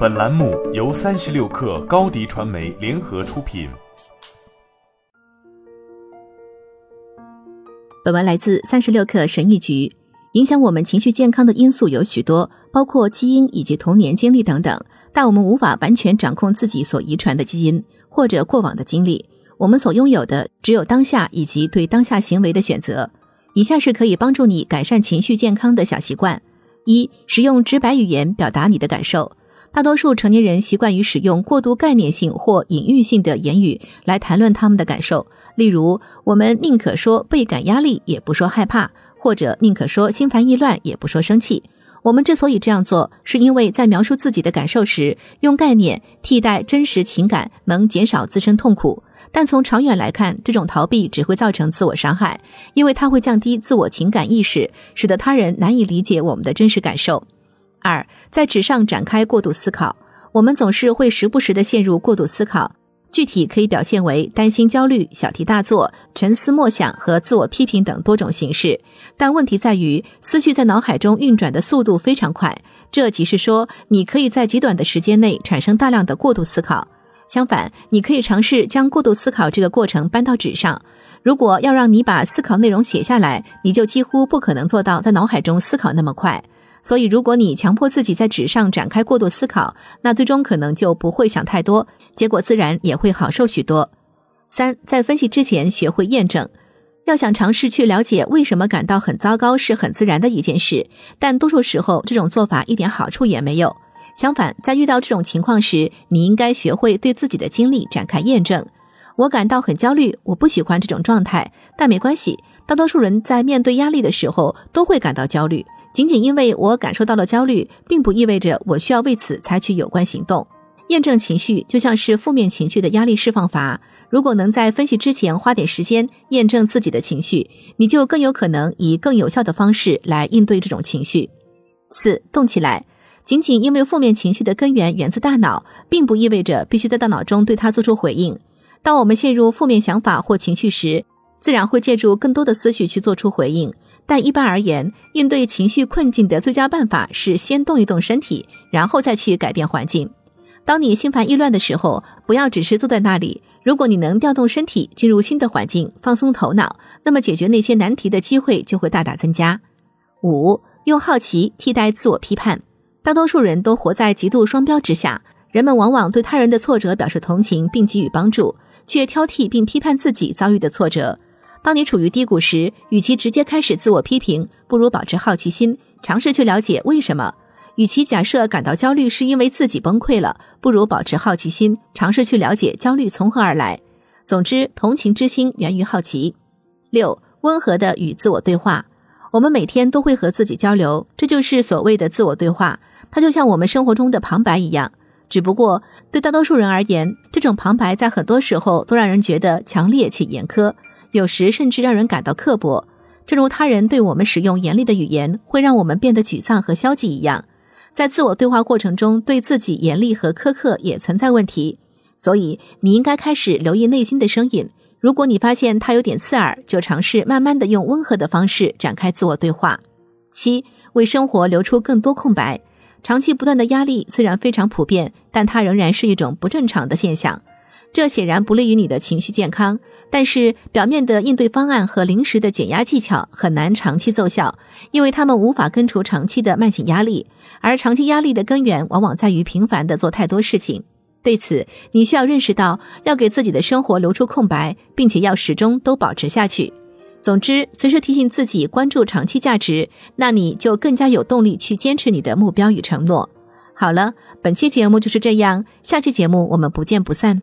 本栏目由三十六氪高低传媒联合出品。本文来自三十六氪神译局。影响我们情绪健康的因素有许多，包括基因以及童年经历等等。但我们无法完全掌控自己所遗传的基因或者过往的经历。我们所拥有的只有当下以及对当下行为的选择。以下是可以帮助你改善情绪健康的小习惯：一、使用直白语言表达你的感受。大多数成年人习惯于使用过度概念性或隐喻性的言语来谈论他们的感受，例如，我们宁可说倍感压力，也不说害怕，或者宁可说心烦意乱，也不说生气。我们之所以这样做，是因为在描述自己的感受时，用概念替代真实情感能减少自身痛苦。但从长远来看，这种逃避只会造成自我伤害，因为它会降低自我情感意识，使得他人难以理解我们的真实感受。二，在纸上展开过度思考。我们总是会时不时地陷入过度思考，具体可以表现为担心、焦虑、小题大做、沉思默想和自我批评等多种形式。但问题在于，思绪在脑海中运转的速度非常快，这即是说，你可以在极短的时间内产生大量的过度思考。相反，你可以尝试将过度思考这个过程搬到纸上。如果要让你把思考内容写下来，你就几乎不可能做到在脑海中思考那么快。所以，如果你强迫自己在纸上展开过度思考，那最终可能就不会想太多，结果自然也会好受许多。三，在分析之前学会验证。要想尝试去了解为什么感到很糟糕是很自然的一件事，但多数时候这种做法一点好处也没有。相反，在遇到这种情况时，你应该学会对自己的经历展开验证。我感到很焦虑，我不喜欢这种状态，但没关系。大多数人在面对压力的时候都会感到焦虑。仅仅因为我感受到了焦虑，并不意味着我需要为此采取有关行动。验证情绪就像是负面情绪的压力释放法。如果能在分析之前花点时间验证自己的情绪，你就更有可能以更有效的方式来应对这种情绪。四，动起来。仅仅因为负面情绪的根源源自大脑，并不意味着必须在大脑中对它做出回应。当我们陷入负面想法或情绪时，自然会借助更多的思绪去做出回应。但一般而言，应对情绪困境的最佳办法是先动一动身体，然后再去改变环境。当你心烦意乱的时候，不要只是坐在那里。如果你能调动身体，进入新的环境，放松头脑，那么解决那些难题的机会就会大大增加。五，用好奇替代自我批判。大多数人都活在极度双标之下，人们往往对他人的挫折表示同情并给予帮助，却挑剔并批判自己遭遇的挫折。当你处于低谷时，与其直接开始自我批评，不如保持好奇心，尝试去了解为什么。与其假设感到焦虑是因为自己崩溃了，不如保持好奇心，尝试去了解焦虑从何而来。总之，同情之心源于好奇。六，温和的与自我对话。我们每天都会和自己交流，这就是所谓的自我对话。它就像我们生活中的旁白一样，只不过对大多数人而言，这种旁白在很多时候都让人觉得强烈且严苛。有时甚至让人感到刻薄，正如他人对我们使用严厉的语言会让我们变得沮丧和消极一样，在自我对话过程中对自己严厉和苛刻也存在问题。所以，你应该开始留意内心的声音。如果你发现它有点刺耳，就尝试慢慢的用温和的方式展开自我对话。七，为生活留出更多空白。长期不断的压力虽然非常普遍，但它仍然是一种不正常的现象。这显然不利于你的情绪健康，但是表面的应对方案和临时的减压技巧很难长期奏效，因为他们无法根除长期的慢性压力，而长期压力的根源往往在于频繁的做太多事情。对此，你需要认识到要给自己的生活留出空白，并且要始终都保持下去。总之，随时提醒自己关注长期价值，那你就更加有动力去坚持你的目标与承诺。好了，本期节目就是这样，下期节目我们不见不散。